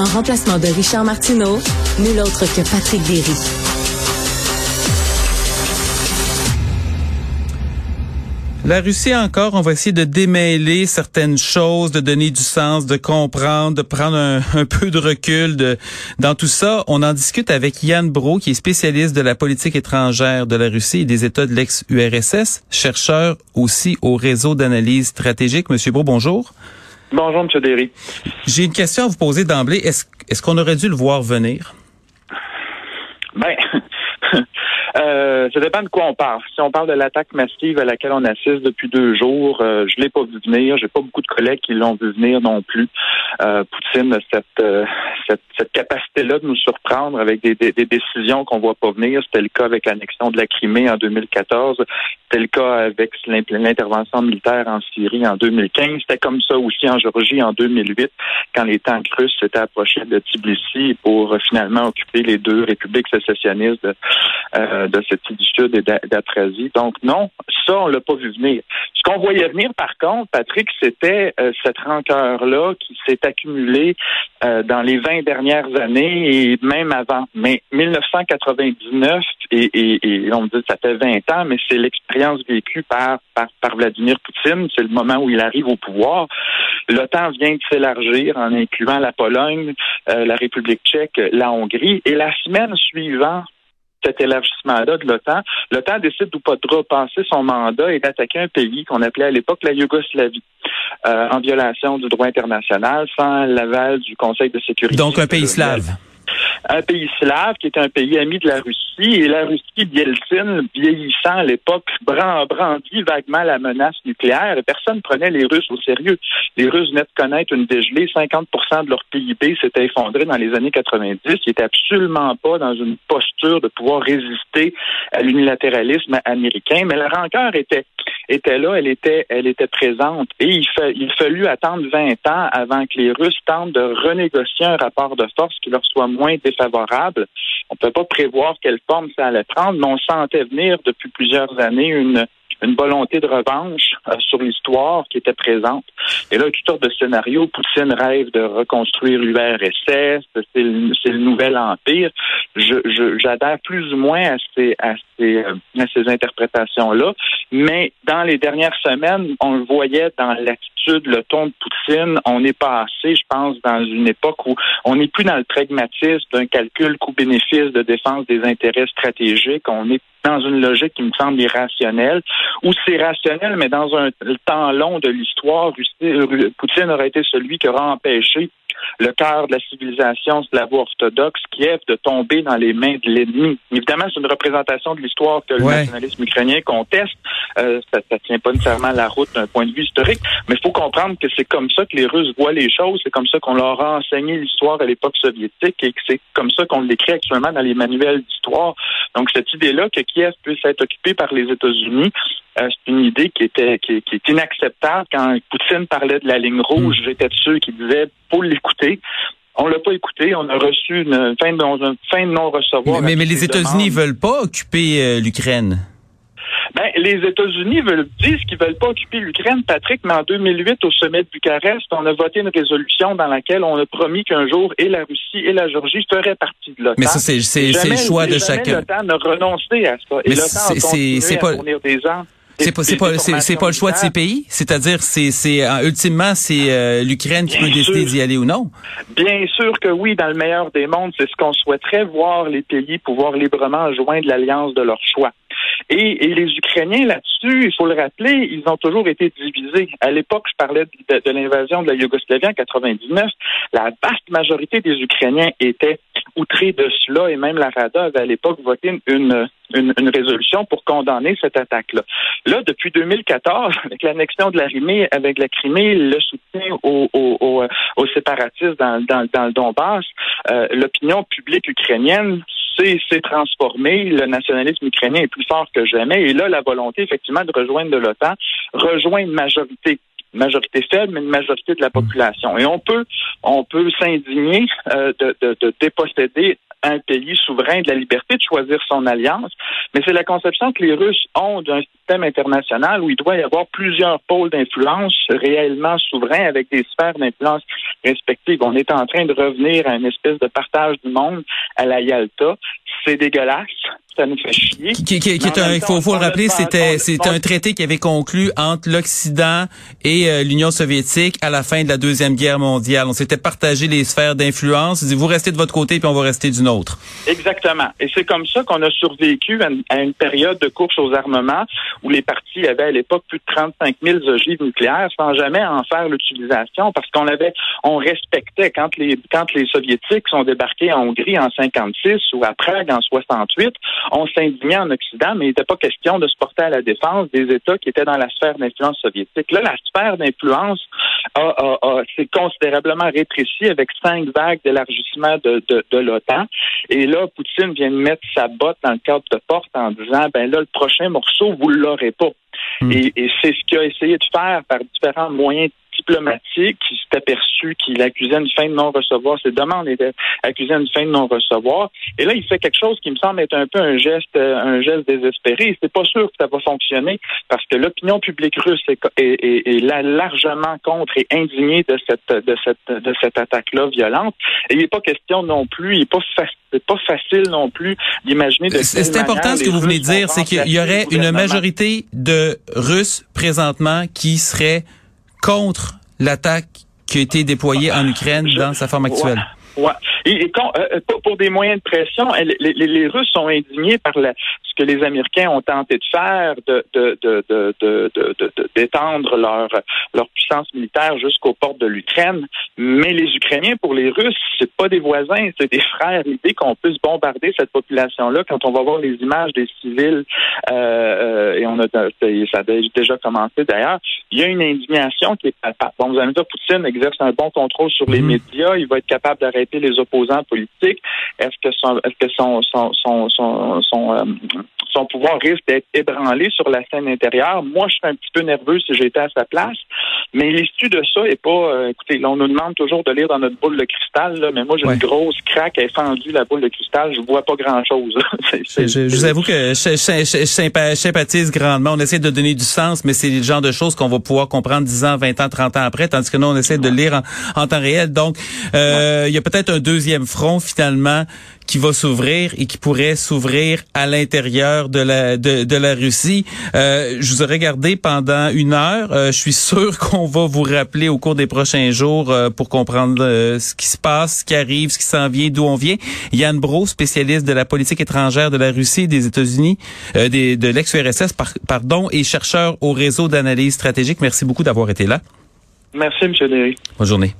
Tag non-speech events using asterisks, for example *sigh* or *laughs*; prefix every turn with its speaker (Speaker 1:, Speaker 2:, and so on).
Speaker 1: En remplacement de Richard Martineau, nul autre que Patrick Derry.
Speaker 2: La Russie encore, on va essayer de démêler certaines choses, de donner du sens, de comprendre, de prendre un, peu de recul dans tout ça. On en discute avec Yann Bro, qui est spécialiste de la politique étrangère de la Russie et des États de l'ex-URSS, chercheur aussi au réseau d'analyse stratégique. Monsieur Bro, bonjour.
Speaker 3: Bonjour, M. Derry.
Speaker 2: J'ai une question à vous poser d'emblée. Est-ce est-ce qu'on aurait dû le voir venir?
Speaker 3: Ben, *laughs* Euh, ça dépend de quoi on parle. Si on parle de l'attaque massive à laquelle on assiste depuis deux jours, euh, je l'ai pas vu venir. J'ai pas beaucoup de collègues qui l'ont vu venir non plus. Euh, Poutine a cette, euh, cette, capacité-là de nous surprendre avec des, décisions qu'on voit pas venir. C'était le cas avec l'annexion de la Crimée en 2014. C'était le cas avec l'intervention militaire en Syrie en 2015. C'était comme ça aussi en Géorgie en 2008, quand les tanks russes s'étaient approchés de Tbilissi pour finalement occuper les deux républiques sécessionnistes de, euh, de cette du Sud et d'Aprasie. Donc non, ça, on l'a pas vu venir. Ce qu'on voyait venir, par contre, Patrick, c'était euh, cette rancœur-là qui s'est accumulée euh, dans les 20 dernières années et même avant. Mais 1999, et, et, on me dit que ça fait 20 ans, mais c'est l'expérience vécue par, par, par Vladimir Poutine. C'est le moment où il arrive au pouvoir. L'OTAN vient de s'élargir en incluant la Pologne, la République tchèque, la Hongrie. Et la semaine suivante, cet élargissement-là de l'OTAN, l'OTAN décide de pas de repasser son mandat et d'attaquer un pays qu'on appelait à l'époque la Yougoslavie, euh, en violation du droit international, sans l'aval du Conseil de sécurité.
Speaker 2: Donc un pays slave
Speaker 3: un pays slave qui est un pays ami de la Russie. Et la Russie, Bieltsin, vieillissant à l'époque, brandit vaguement la menace nucléaire. Et personne prenait les Russes au sérieux. Les Russes venaient de connaître une dégelée. 50% de leur PIB s'était effondré dans les années 90. Ils n'étaient absolument pas dans une posture de pouvoir résister à l'unilatéralisme américain. Mais la rancœur était était là, elle était, elle était présente. Et il, fa fallut attendre 20 ans avant que les Russes tentent de renégocier un rapport de force qui leur soit moins défavorable. On ne peut pas prévoir quelle forme ça allait prendre, mais on sentait venir depuis plusieurs années une, une volonté de revanche euh, sur l'histoire qui était présente. Et là, toutes sortes de scénarios. Poutine rêve de reconstruire l'URSS, c'est le, le, nouvel empire. J'adhère plus ou moins à ces, à ces, euh, à ces interprétations-là, mais dans les dernières semaines, on le voyait dans l'attitude, le ton de Poutine. On est passé, je pense, dans une époque où on n'est plus dans le pragmatisme d'un calcul coût-bénéfice de défense des intérêts stratégiques. On est dans une logique qui me semble irrationnelle, ou c'est rationnel, mais dans un temps long de l'histoire, Poutine aurait été celui qui aura empêché le cœur de la civilisation slavo-orthodoxe, Kiev, de tomber dans les mains de l'ennemi. Évidemment, c'est une représentation de l'histoire que le nationalisme ukrainien conteste. Euh, ça ne tient pas nécessairement la route d'un point de vue historique, mais il faut comprendre que c'est comme ça que les Russes voient les choses, c'est comme ça qu'on leur a enseigné l'histoire à l'époque soviétique et que c'est comme ça qu'on l'écrit actuellement dans les manuels d'histoire. Donc, cette idée-là que Kiev puisse être occupé par les États-Unis, c'est une idée qui était qui, est inacceptable. Quand Poutine parlait de la ligne rouge, hmm. j'étais de ceux qui disaient faut l'écouter. On l'a pas écouté. On a reçu une fin de, une fin de non-recevoir.
Speaker 2: Mais, mais, les États-Unis veulent pas occuper euh, l'Ukraine.
Speaker 3: Ben, les États-Unis veulent disent qu'ils veulent pas occuper l'Ukraine, Patrick, mais en 2008, au sommet de Bucarest, on a voté une résolution dans laquelle on a promis qu'un jour et la Russie et la Géorgie feraient partie de l'OTAN.
Speaker 2: Mais ça, c'est le choix de chacun.
Speaker 3: L'OTAN n'a renoncé à ça.
Speaker 2: Mais c'est pas... des. C'est pas, pas, pas le choix de ces pays? C'est-à-dire, c'est, c'est, euh, ultimement, c'est euh, l'Ukraine qui peut décider d'y aller ou non?
Speaker 3: Bien sûr que oui, dans le meilleur des mondes, c'est ce qu'on souhaiterait voir les pays pouvoir librement joindre l'alliance de leur choix. Et, et, les Ukrainiens là-dessus, il faut le rappeler, ils ont toujours été divisés. À l'époque, je parlais de, de l'invasion de la Yougoslavie en 99. La vaste majorité des Ukrainiens étaient outrés de cela et même la Rada avait à l'époque voté une, une, une, résolution pour condamner cette attaque-là. Là, depuis 2014, *laughs* avec l'annexion de la Crimée, avec la Crimée, le soutien aux, aux, aux, séparatistes dans, dans, dans le Donbass, euh, l'opinion publique ukrainienne s'est transformée. Le nationalisme ukrainien est plus fort que jamais. Et là, la volonté, effectivement, de rejoindre l'OTAN rejoint une majorité majorité faible, mais une majorité de la population. Et on peut, on peut s'indigner euh, de, de, de déposséder un pays souverain de la liberté de choisir son alliance, mais c'est la conception que les Russes ont d'un système international où il doit y avoir plusieurs pôles d'influence réellement souverains avec des sphères d'influence respectives. On est en train de revenir à une espèce de partage du monde à la Yalta. C'est dégueulasse ça nous fait chier.
Speaker 2: Qui, il faut, faut le rappeler, c'était c'est un traité qui avait conclu entre l'Occident et euh, l'Union soviétique à la fin de la deuxième guerre mondiale. On s'était partagé les sphères d'influence. Vous restez de votre côté puis on va rester du nôtre.
Speaker 3: Exactement. Et c'est comme ça qu'on a survécu à une, période de course aux armements où les partis avaient à l'époque plus de 35 000 ogives nucléaires sans jamais en faire l'utilisation parce qu'on avait, on respectait quand les quand les soviétiques sont débarqués en Hongrie en 56 ou à Prague en 68 on s'indignait en Occident, mais il n'était pas question de se porter à la défense des États qui étaient dans la sphère d'influence soviétique. Là, la sphère d'influence s'est considérablement rétrécie avec cinq vagues d'élargissement de, de, l'OTAN. Et là, Poutine vient de mettre sa botte dans le cadre de porte en disant, ben là, le prochain morceau, vous l'aurez pas. Hmm. Et, et c'est ce qu'il a essayé de faire par différents moyens diplomatique qui s'est aperçu qu'il accusait une fin de non-recevoir. Ses demandes étaient accusées d'une fin de non-recevoir. Et là, il fait quelque chose qui me semble être un peu un geste, euh, un geste désespéré. C'est pas sûr que ça va fonctionner parce que l'opinion publique russe est, est, largement contre et indignée de cette, de cette, de cette attaque-là violente. Et il n'est pas question non plus, il n'est pas facile c'est pas facile non plus d'imaginer de
Speaker 2: C'est important ce que vous venez de dire, c'est qu'il y aurait une majorité de Russes présentement qui seraient contre l'attaque qui a été déployée en Ukraine dans sa forme actuelle?
Speaker 3: Ouais. Et, euh, pour des moyens de pression, les, les, les Russes sont indignés par la, ce que les Américains ont tenté de faire, de, de, de, de, d'étendre leur, leur puissance militaire jusqu'aux portes de l'Ukraine. Mais les Ukrainiens, pour les Russes, c'est pas des voisins, c'est des frères. L'idée qu'on puisse bombarder cette population-là, quand on va voir les images des civils, euh, euh et on a ça a déjà commencé d'ailleurs, il y a une indignation qui est Bon, vous allez me dire, Poutine exerce un bon contrôle sur les mhm. médias, il va être capable d'arrêter les opposants politiques? Est-ce que son, euh, son pouvoir risque d'être ébranlé sur la scène intérieure? Moi, je serais un petit peu nerveux si j'étais à sa place. Mais l'issue de ça est pas, euh, écoutez, on nous demande toujours de lire dans notre boule de cristal, là, mais moi, j'ai une grosse craque fendu la boule de cristal, je vois pas grand-chose. *laughs*
Speaker 2: je, vous avoue que je, sympathise grandement. On essaie de donner du sens, mais c'est le genre de choses qu'on va pouvoir comprendre 10 ans, 20 ans, 30 ans après, tandis que nous, on essaie de lire en, temps réel. Donc, euh, il y a peut-être un deuxième front, finalement, qui va s'ouvrir et qui pourrait s'ouvrir à l'intérieur de la de, de la Russie. Euh, je vous ai regardé pendant une heure. Euh, je suis sûr *laughs* qu'on va vous rappeler au cours des prochains jours euh, pour comprendre euh, ce qui se passe, ce qui arrive, ce qui s'en vient, d'où on vient. Yann Bro, spécialiste de la politique étrangère de la Russie et des États-Unis, des, de l'ex-URSS, pardon, et chercheur au réseau d'analyse stratégique. Merci beaucoup d'avoir été là.
Speaker 3: Merci, M. Derry.
Speaker 2: Bonne journée.